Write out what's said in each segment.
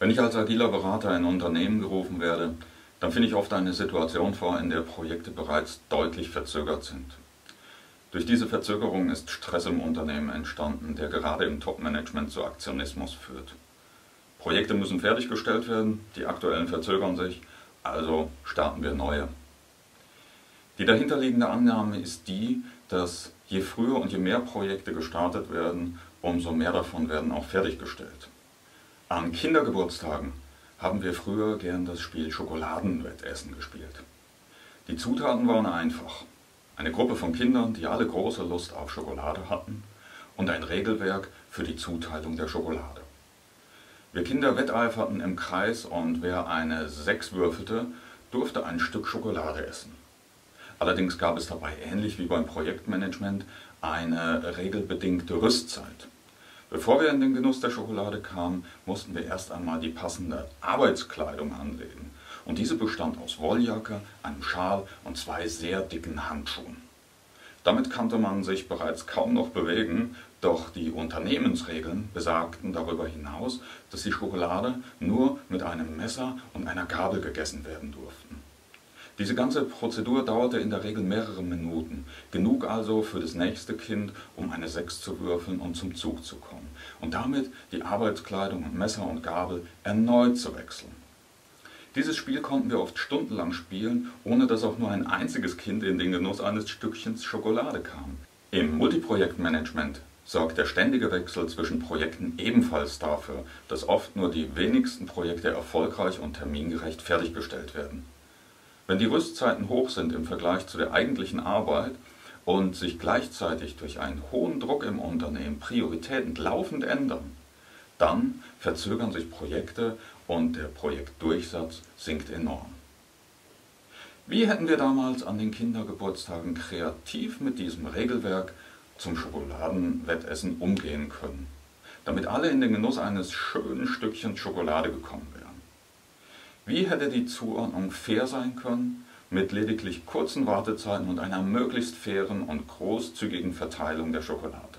Wenn ich als agiler Berater in Unternehmen gerufen werde, dann finde ich oft eine Situation vor, in der Projekte bereits deutlich verzögert sind. Durch diese Verzögerung ist Stress im Unternehmen entstanden, der gerade im Top-Management zu Aktionismus führt. Projekte müssen fertiggestellt werden, die aktuellen verzögern sich, also starten wir neue. Die dahinterliegende Annahme ist die, dass je früher und je mehr Projekte gestartet werden, umso mehr davon werden auch fertiggestellt. An Kindergeburtstagen haben wir früher gern das Spiel Schokoladenwettessen gespielt. Die Zutaten waren einfach. Eine Gruppe von Kindern, die alle große Lust auf Schokolade hatten und ein Regelwerk für die Zuteilung der Schokolade. Wir Kinder wetteiferten im Kreis und wer eine 6 würfelte, durfte ein Stück Schokolade essen. Allerdings gab es dabei ähnlich wie beim Projektmanagement eine regelbedingte Rüstzeit. Bevor wir in den Genuss der Schokolade kamen, mussten wir erst einmal die passende Arbeitskleidung anlegen. Und diese bestand aus Wolljacke, einem Schal und zwei sehr dicken Handschuhen. Damit konnte man sich bereits kaum noch bewegen, doch die Unternehmensregeln besagten darüber hinaus, dass die Schokolade nur mit einem Messer und einer Gabel gegessen werden durften. Diese ganze Prozedur dauerte in der Regel mehrere Minuten, genug also für das nächste Kind, um eine Sechs zu würfeln und zum Zug zu kommen und damit die Arbeitskleidung und Messer und Gabel erneut zu wechseln. Dieses Spiel konnten wir oft stundenlang spielen, ohne dass auch nur ein einziges Kind in den Genuss eines Stückchens Schokolade kam. Im Multiprojektmanagement sorgt der ständige Wechsel zwischen Projekten ebenfalls dafür, dass oft nur die wenigsten Projekte erfolgreich und termingerecht fertiggestellt werden. Wenn die Rüstzeiten hoch sind im Vergleich zu der eigentlichen Arbeit und sich gleichzeitig durch einen hohen Druck im Unternehmen Prioritäten laufend ändern, dann verzögern sich Projekte und der Projektdurchsatz sinkt enorm. Wie hätten wir damals an den Kindergeburtstagen kreativ mit diesem Regelwerk zum Schokoladenwettessen umgehen können, damit alle in den Genuss eines schönen Stückchens Schokolade gekommen wären? Wie hätte die Zuordnung fair sein können, mit lediglich kurzen Wartezeiten und einer möglichst fairen und großzügigen Verteilung der Schokolade?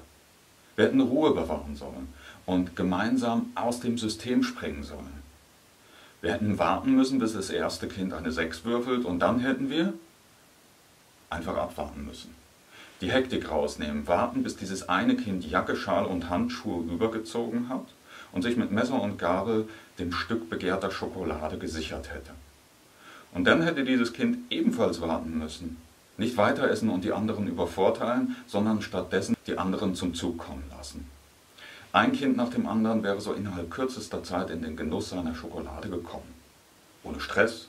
Wir hätten Ruhe bewahren sollen und gemeinsam aus dem System springen sollen. Wir hätten warten müssen, bis das erste Kind eine 6 würfelt und dann hätten wir einfach abwarten müssen. Die Hektik rausnehmen, warten, bis dieses eine Kind Jacke, Schal und Handschuhe übergezogen hat und sich mit Messer und Gabel dem Stück begehrter Schokolade gesichert hätte. Und dann hätte dieses Kind ebenfalls warten müssen, nicht weiter essen und die anderen übervorteilen, sondern stattdessen die anderen zum Zug kommen lassen. Ein Kind nach dem anderen wäre so innerhalb kürzester Zeit in den Genuss seiner Schokolade gekommen. Ohne Stress,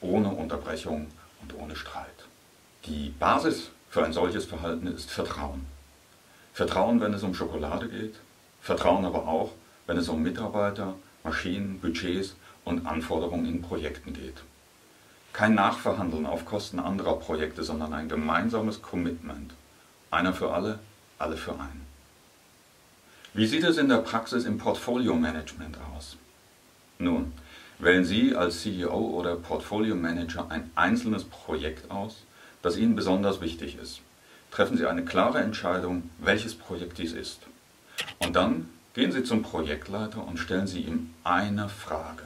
ohne Unterbrechung und ohne Streit. Die Basis für ein solches Verhalten ist Vertrauen. Vertrauen, wenn es um Schokolade geht, Vertrauen aber auch, wenn es um Mitarbeiter, Maschinen, Budgets und Anforderungen in Projekten geht. Kein Nachverhandeln auf Kosten anderer Projekte, sondern ein gemeinsames Commitment. Einer für alle, alle für einen. Wie sieht es in der Praxis im Portfolio-Management aus? Nun, wählen Sie als CEO oder Portfolio-Manager ein einzelnes Projekt aus, das Ihnen besonders wichtig ist. Treffen Sie eine klare Entscheidung, welches Projekt dies ist. Und dann Gehen Sie zum Projektleiter und stellen Sie ihm eine Frage.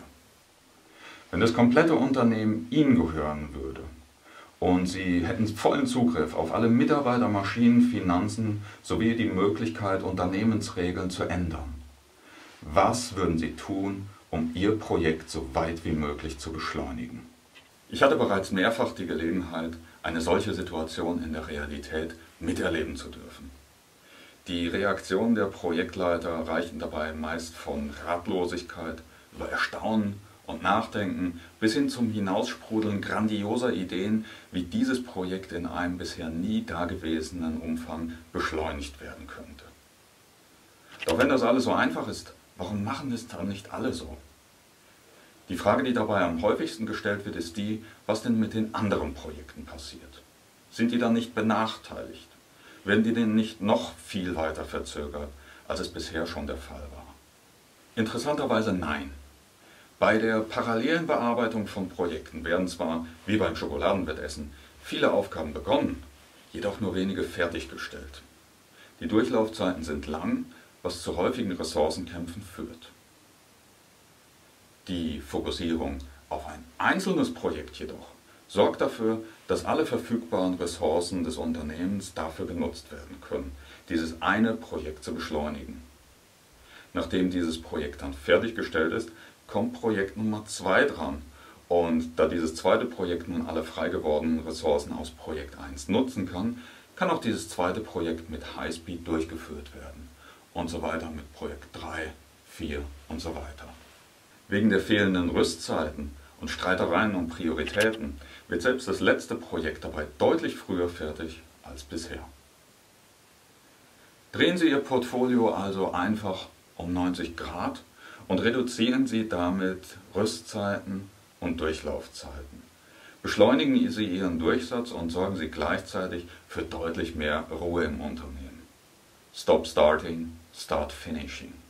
Wenn das komplette Unternehmen Ihnen gehören würde und Sie hätten vollen Zugriff auf alle Mitarbeiter, Maschinen, Finanzen sowie die Möglichkeit, Unternehmensregeln zu ändern, was würden Sie tun, um Ihr Projekt so weit wie möglich zu beschleunigen? Ich hatte bereits mehrfach die Gelegenheit, eine solche Situation in der Realität miterleben zu dürfen. Die Reaktionen der Projektleiter reichen dabei meist von Ratlosigkeit über Erstaunen und Nachdenken bis hin zum Hinaussprudeln grandioser Ideen, wie dieses Projekt in einem bisher nie dagewesenen Umfang beschleunigt werden könnte. Doch wenn das alles so einfach ist, warum machen es dann nicht alle so? Die Frage, die dabei am häufigsten gestellt wird, ist die, was denn mit den anderen Projekten passiert. Sind die dann nicht benachteiligt? Werden die denn nicht noch viel weiter verzögert, als es bisher schon der Fall war? Interessanterweise nein. Bei der parallelen Bearbeitung von Projekten werden zwar, wie beim Schokoladenwettessen, viele Aufgaben begonnen, jedoch nur wenige fertiggestellt. Die Durchlaufzeiten sind lang, was zu häufigen Ressourcenkämpfen führt. Die Fokussierung auf ein einzelnes Projekt jedoch sorgt dafür, dass alle verfügbaren Ressourcen des Unternehmens dafür genutzt werden können, dieses eine Projekt zu beschleunigen. Nachdem dieses Projekt dann fertiggestellt ist, kommt Projekt Nummer 2 dran. Und da dieses zweite Projekt nun alle frei gewordenen Ressourcen aus Projekt 1 nutzen kann, kann auch dieses zweite Projekt mit Highspeed durchgeführt werden. Und so weiter mit Projekt 3, 4 und so weiter. Wegen der fehlenden Rüstzeiten und Streitereien um Prioritäten wird selbst das letzte Projekt dabei deutlich früher fertig als bisher. Drehen Sie Ihr Portfolio also einfach um 90 Grad und reduzieren Sie damit Rüstzeiten und Durchlaufzeiten. Beschleunigen Sie Ihren Durchsatz und sorgen Sie gleichzeitig für deutlich mehr Ruhe im Unternehmen. Stop starting, start finishing.